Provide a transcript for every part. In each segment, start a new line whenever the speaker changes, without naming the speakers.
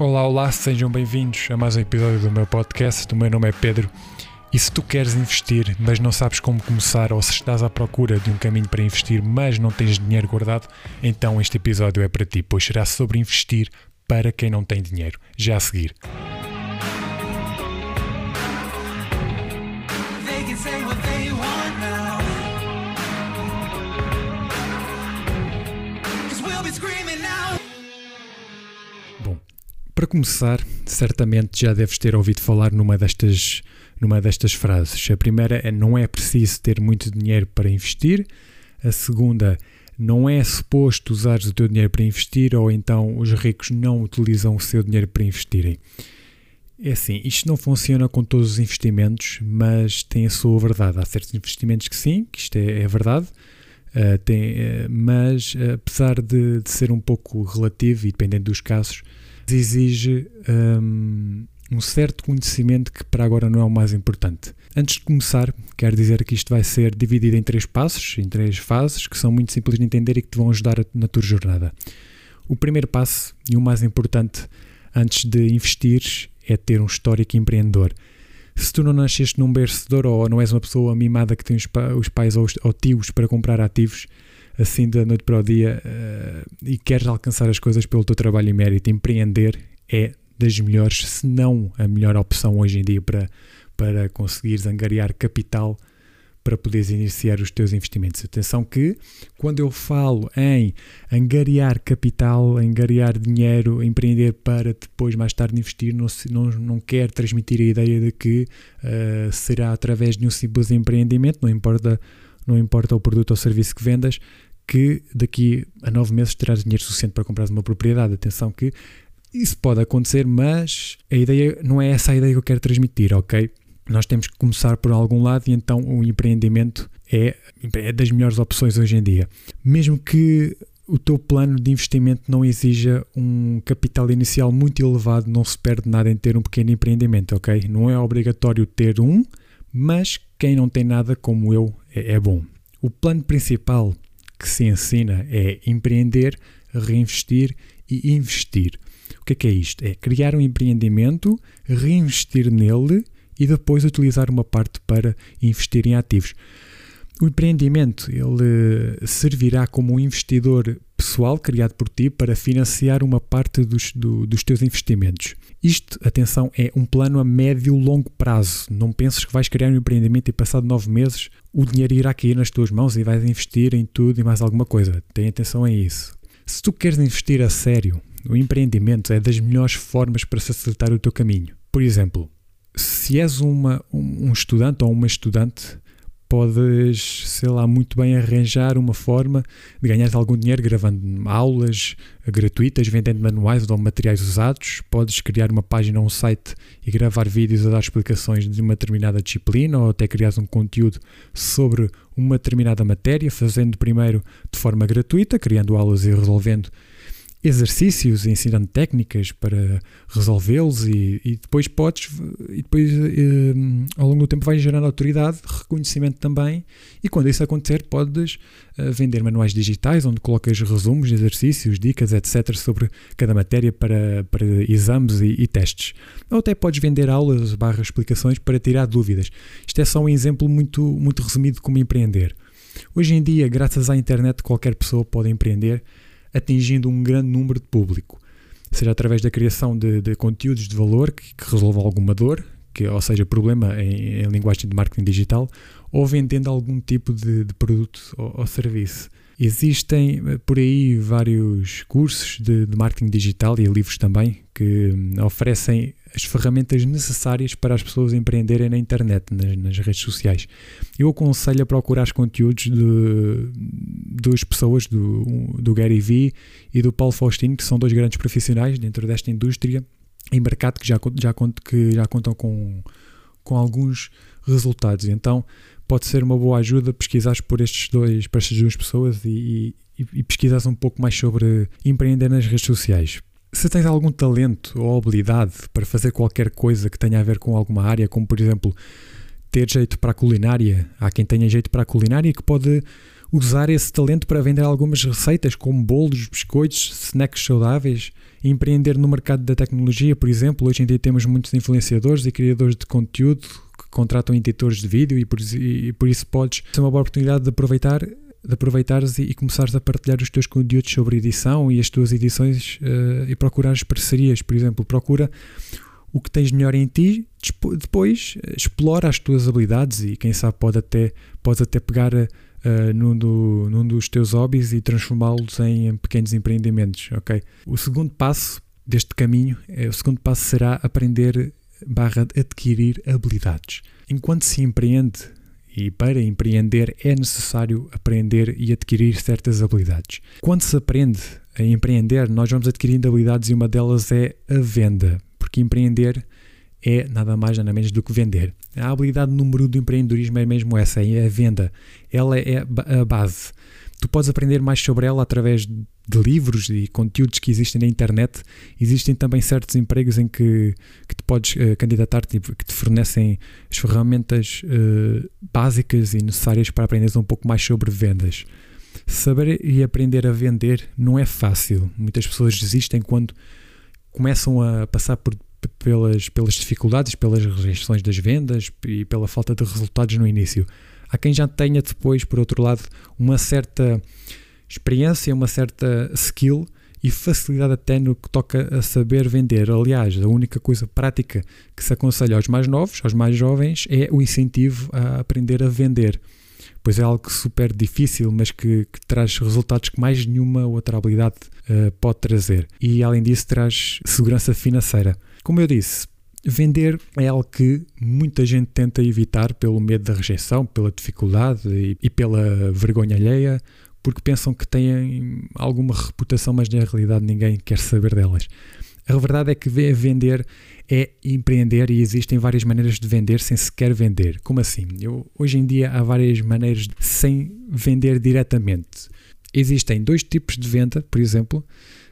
Olá, olá, sejam bem-vindos a mais um episódio do meu podcast. O meu nome é Pedro. E se tu queres investir, mas não sabes como começar, ou se estás à procura de um caminho para investir, mas não tens dinheiro guardado, então este episódio é para ti, pois será sobre investir para quem não tem dinheiro. Já a seguir. Para começar, certamente já deves ter ouvido falar numa destas, numa destas frases. A primeira é não é preciso ter muito dinheiro para investir. A segunda, não é suposto usares o teu dinheiro para investir ou então os ricos não utilizam o seu dinheiro para investirem. É assim, isto não funciona com todos os investimentos, mas tem a sua verdade. Há certos investimentos que sim, que isto é, é verdade, Uh, tem, uh, mas uh, apesar de, de ser um pouco relativo e dependendo dos casos, exige um, um certo conhecimento que para agora não é o mais importante. Antes de começar, quero dizer que isto vai ser dividido em três passos, em três fases, que são muito simples de entender e que te vão ajudar na tua jornada. O primeiro passo e o mais importante antes de investires é ter um histórico empreendedor. Se tu não nasceste num ouro ou não és uma pessoa mimada que tem os pais ou, os, ou tios para comprar ativos assim da noite para o dia eh, e queres alcançar as coisas pelo teu trabalho e mérito, empreender é das melhores, se não a melhor opção hoje em dia para, para conseguires angariar capital para poderes iniciar os teus investimentos. Atenção que quando eu falo em angariar capital, angariar dinheiro, empreender para depois mais tarde investir, não, não, não quero transmitir a ideia de que eh, será através de um simples empreendimento, não importa, não importa o produto ou serviço que vendas, que daqui a nove meses terás dinheiro suficiente para comprar uma propriedade. Atenção que isso pode acontecer, mas a ideia não é essa a ideia que eu quero transmitir, ok? Nós temos que começar por algum lado e então o empreendimento é, é das melhores opções hoje em dia. Mesmo que o teu plano de investimento não exija um capital inicial muito elevado, não se perde nada em ter um pequeno empreendimento, ok? Não é obrigatório ter um, mas quem não tem nada como eu é, é bom. O plano principal que se ensina é empreender, reinvestir e investir. O que é que é isto? É criar um empreendimento, reinvestir nele e depois utilizar uma parte para investir em ativos. O empreendimento ele servirá como um investidor pessoal criado por ti para financiar uma parte dos, do- dos teus investimentos. Isto, atenção, é um plano a médio e longo prazo. Não penses que vais criar um empreendimento e passado nove meses o dinheiro irá cair nas tuas mãos e vais investir em tudo e mais alguma coisa. Tenha atenção a isso. Se tu queres investir a sério, o empreendimento é das melhores formas para facilitar o teu caminho. Por exemplo, se és uma, um um estudante ou uma estudante, podes, sei lá, muito bem arranjar uma forma de ganhar algum dinheiro gravando aulas gratuitas, vendendo manuais ou materiais usados. Podes criar uma página ou um site e gravar vídeos a dar explicações de uma determinada disciplina ou até criar um conteúdo sobre uma determinada matéria, fazendo primeiro de forma gratuita, criando aulas e resolvendo exercícios, ensinando técnicas para resolvê-los e, e depois podes e depois eh, ao longo do tempo vais gerando autoridade, reconhecimento também e quando isso acontecer podes eh, vender manuais digitais onde colocas resumos, exercícios, dicas, etc sobre cada matéria para, para exames e, e testes. Ou até podes vender aulas barra explicações para tirar dúvidas. Isto é só um exemplo muito, muito resumido de como empreender. Hoje em dia, graças à internet, qualquer pessoa pode empreender atingindo um grande número de público, seja através da criação de, de conteúdos de valor que, que resolvam alguma dor, que, ou seja, problema em, em linguagem de marketing digital, ou vendendo algum tipo de, de produto ou, ou serviço. Existem eh, por aí vários cursos de, de marketing digital e livros também que hum, oferecem as ferramentas necessárias para as pessoas empreenderem na internet, nas, nas redes sociais. Eu aconselho a procurar os conteúdos de duas pessoas, do, do Gary Vee e do Paulo Faustino, que são dois grandes profissionais dentro desta indústria em mercado que já, já, que já contam com, com alguns resultados. Então pode ser uma boa ajuda pesquisares por estes dois, por estas duas pessoas e, e, e um pouco mais sobre empreender nas redes sociais. Se tens algum talento ou habilidade para fazer qualquer coisa que tenha a ver com alguma área, como por exemplo ter jeito para a culinária, há quem tenha jeito para a culinária que pode usar esse talento para vender algumas receitas, como bolos, biscoitos, snacks saudáveis, empreender no mercado da tecnologia, por exemplo. Hoje em dia temos muitos influenciadores e criadores de conteúdo que contratam editores de vídeo e por, e por isso podes ter uma boa oportunidade de aproveitar de aproveitares e, e começares a partilhar os teus conteúdos sobre edição e as tuas edições uh, e procurares parcerias, por exemplo, procura o que tens melhor em ti, depois explora as tuas habilidades e quem sabe pode até, podes até pegar uh, num, do, num dos teus hobbies e transformá-los em pequenos empreendimentos, ok? O segundo passo deste caminho, é, o segundo passo será aprender barra adquirir habilidades. Enquanto se empreende e para empreender é necessário aprender e adquirir certas habilidades. Quando se aprende a empreender, nós vamos adquirindo habilidades e uma delas é a venda, porque empreender é nada mais nada menos do que vender. A habilidade número do empreendedorismo é mesmo essa, é a venda. Ela é a base. Tu podes aprender mais sobre ela através de livros e conteúdos que existem na internet. Existem também certos empregos em que, que te podes uh, candidatar, tipo, que te fornecem as ferramentas uh, básicas e necessárias para aprenderes um pouco mais sobre vendas. Saber e aprender a vender não é fácil. Muitas pessoas desistem quando começam a passar por, pelas, pelas dificuldades, pelas rejeições das vendas e pela falta de resultados no início. Há quem já tenha depois, por outro lado, uma certa experiência, uma certa skill e facilidade até no que toca a saber vender. Aliás, a única coisa prática que se aconselha aos mais novos, aos mais jovens, é o incentivo a aprender a vender. Pois é algo super difícil, mas que, que traz resultados que mais nenhuma outra habilidade uh, pode trazer. E além disso, traz segurança financeira. Como eu disse, Vender é algo que muita gente tenta evitar pelo medo da rejeição, pela dificuldade e, e, pela vergonha alheia, porque pensam que têm alguma reputação, mas na realidade ninguém quer saber delas. A verdade é que vender é empreender e existem várias maneiras de vender sem sequer vender. Como assim? Eu, hoje em dia há várias maneiras de, sem vender diretamente. Existem dois tipos de venda, por exemplo,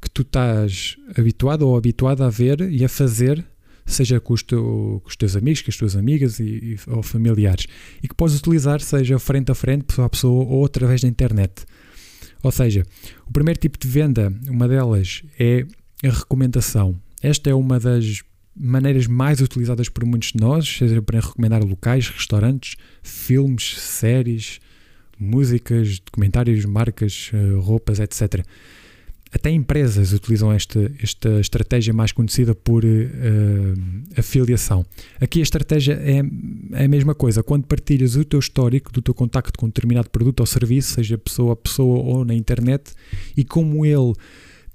que tu estás habituado ou habituado a ver e a fazer seja com os, teu, com os, teus amigos, com as tuas amigas e, e, ou familiares, e que podes utilizar, seja frente a frente, pessoa a pessoa ou através da internet. Ou seja, o primeiro tipo de venda, uma delas, é a recomendação. Esta é uma das maneiras mais utilizadas por muitos de nós, seja para recomendar locais, restaurantes, filmes, séries, músicas, documentários, marcas, eh, roupas, etc. Até empresas utilizam esta, esta estratégia mais conhecida por uh, afiliação. Aqui a estratégia é, é, a mesma coisa. Quando partilhas o teu histórico do teu contacto com um determinado produto ou serviço, seja pessoa a pessoa ou na internet, e como ele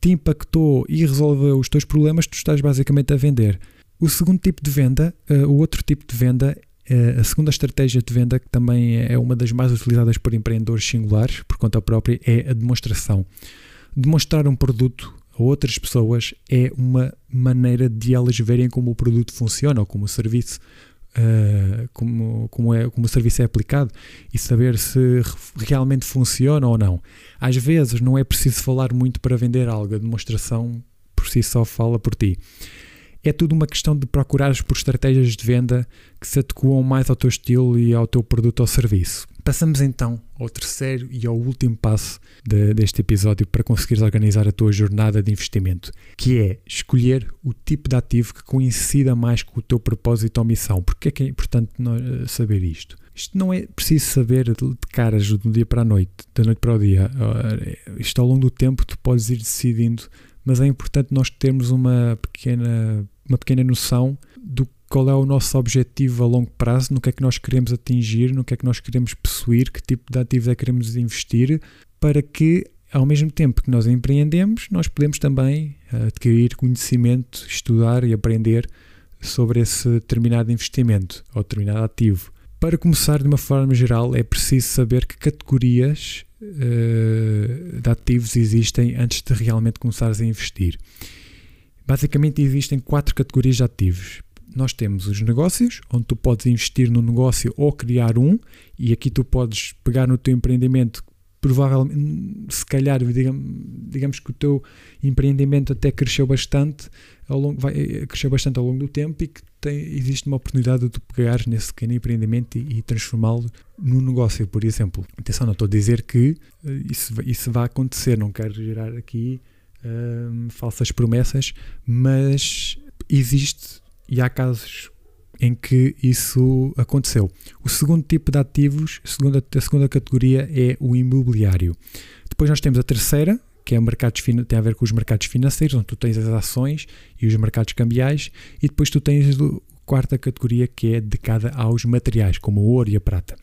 te impactou e resolveu os teus problemas, tu estás basicamente a vender. O segundo tipo de venda, uh, o outro tipo de venda uh, a segunda estratégia de venda, que também é uma das mais utilizadas por empreendedores singulares, por conta própria, é a demonstração demonstrar um produto a outras pessoas é uma maneira de elas verem como o produto funciona ou como o serviço uh, como, como, é, como o serviço é aplicado e saber se realmente funciona ou não. Às vezes não é preciso falar muito para vender algo, a demonstração por si só fala por ti. É tudo uma questão de procurares por estratégias de venda que se adequam mais ao teu estilo e ao teu produto ou serviço. Passamos então ao terceiro e ao último passo de, deste episódio para conseguires organizar a tua jornada de investimento, que é escolher o tipo de ativo que coincida mais com o teu propósito ou missão. Porque é que é importante eh, saber isto? Isto não é preciso saber de caras do dia para a noite, da noite para o dia. Isto ao longo do tempo tu podes ir decidindo, mas é importante nós termos uma pequena, uma pequena noção do qual é o nosso objetivo a longo prazo, no que é que nós queremos atingir, no que é que nós queremos possuir, que tipo de ativos é que queremos investir, para que ao mesmo tempo que nós empreendemos, nós podemos também eh, adquirir conhecimento, estudar e aprender sobre esse determinado investimento ou determinado ativo. Para começar, de uma forma geral, é preciso saber que categorias uh, de ativos existem antes de realmente começares a investir. Basicamente, existem quatro categorias de ativos nós temos os negócios, onde tu podes investir no negócio ou criar um, e aqui tu podes pegar no teu empreendimento, provavelmente, se calhar, digamos, digamos que o teu empreendimento até cresceu bastante ao longo, vai, eh, cresceu bastante ao longo do tempo e que tem, existe uma oportunidade de tu pegares nesse pequeno empreendimento e, e transformá-lo num negócio, por exemplo. Atenção, não estou a dizer que uh, isso, isso vai acontecer, não quero gerar aqui uh, falsas promessas, mas existe e há casos em que isso aconteceu. O segundo tipo de ativos, a segunda, a segunda categoria é o imobiliário. Depois nós temos a terceira, que é mercados, tem a ver com os mercados financeiros, onde tu tens as ações e os mercados cambiais, e depois tu tens quarta categoria que é dedicada aos materiais, como o ouro e a prata.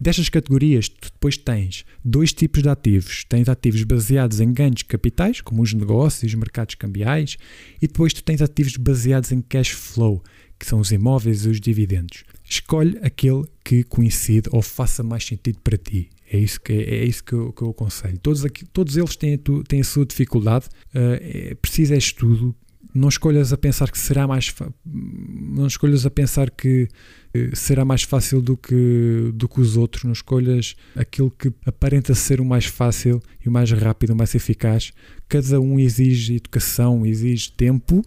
Destas categorias, tu depois tens dois tipos de ativos. Tens ativos baseados em ganhos capitais, como os negócios os mercados cambiais, e depois tu tens ativos baseados em cash flow, que são os imóveis e os dividendos. Escolhe aquele que coincide ou faça mais sentido para ti. É isso que, é isso que, eu, que eu aconselho. Todos, aqui, todos eles têm têm a sua dificuldade, uh, é, precisa é estudo. Não escolhas a pensar que será mais não escolhas a pensar que uh, será mais fácil do que, do que os outros, não escolhas aquilo que aparenta ser o mais fácil e o mais rápido, o mais eficaz. Cada um exige educação, exige tempo,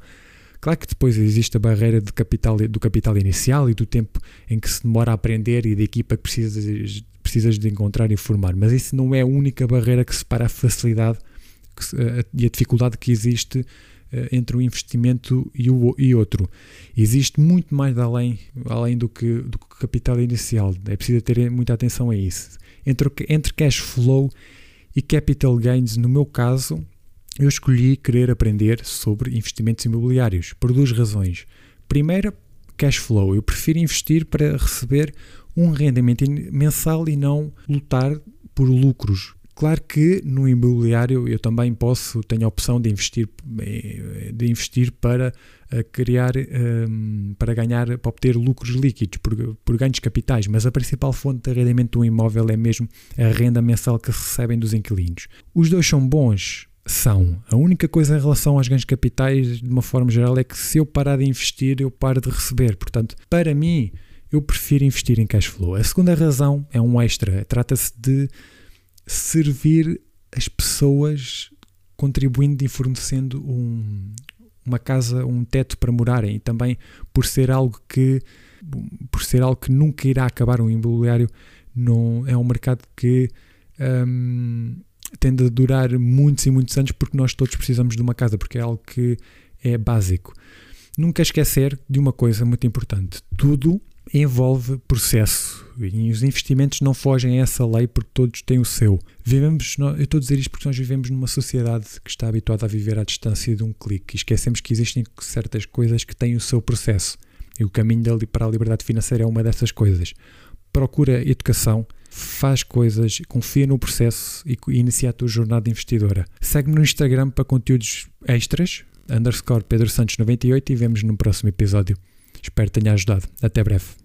Claro que depois existe a barreira capital, do capital inicial e do tempo em que se demora a aprender e da equipa que precisas, precisas de encontrar e formar, mas isso não é a única barreira que separa a facilidade e a dificuldade que existe eh, entre um investimento e, o, e outro. Existe muito mais além, além do, que, do que capital inicial. É preciso ter muita atenção a isso. Entre, entre cash flow e capital gains, no meu caso, eu escolhi querer aprender sobre investimentos imobiliários por duas razões. Primeira, cash flow. Eu prefiro investir para receber um rendimento mensal e não lutar por lucros. Claro que no imobiliário eu também posso, tenho a opção de investir, eh, de investir para eh, criar, um, para ganhar, para obter lucros líquidos por, por ganhos capitais, mas a principal fonte de rendimento do imóvel é mesmo a renda mensal que recebem dos inquilinos. Os dois são bons são. A única coisa em relação aos ganhos capitais, de uma forma geral, é que se eu parar de investir, eu paro de receber. Portanto, para mim, eu prefiro investir em cash flow. A segunda razão é um extra. Trata-se de servir as pessoas contribuindo e fornecendo um, uma casa, um teto para morarem. E também por ser algo que por ser algo que nunca irá acabar. Um imobiliário não é um mercado que um, tende a durar muitos e muitos anos porque nós todos precisamos de uma casa, porque é algo que é básico. Nunca esquecer de uma coisa muito importante: tudo envolve processo e os investimentos não fogem a essa lei porque todos têm o seu. Vivemos, eu estou a dizer isto porque nós vivemos numa sociedade que está habituada a viver à distância de um clique e esquecemos que existem certas coisas que têm o seu processo e o caminho para a liberdade financeira é uma dessas coisas. Procura educação, faz coisas, confia no processo e inicia a tua jornada investidora. Segue-me no Instagram para conteúdos extras, underscore Pedro Santos 98 e vemos no próximo episódio. Espero que tenha ajudado. Até breve.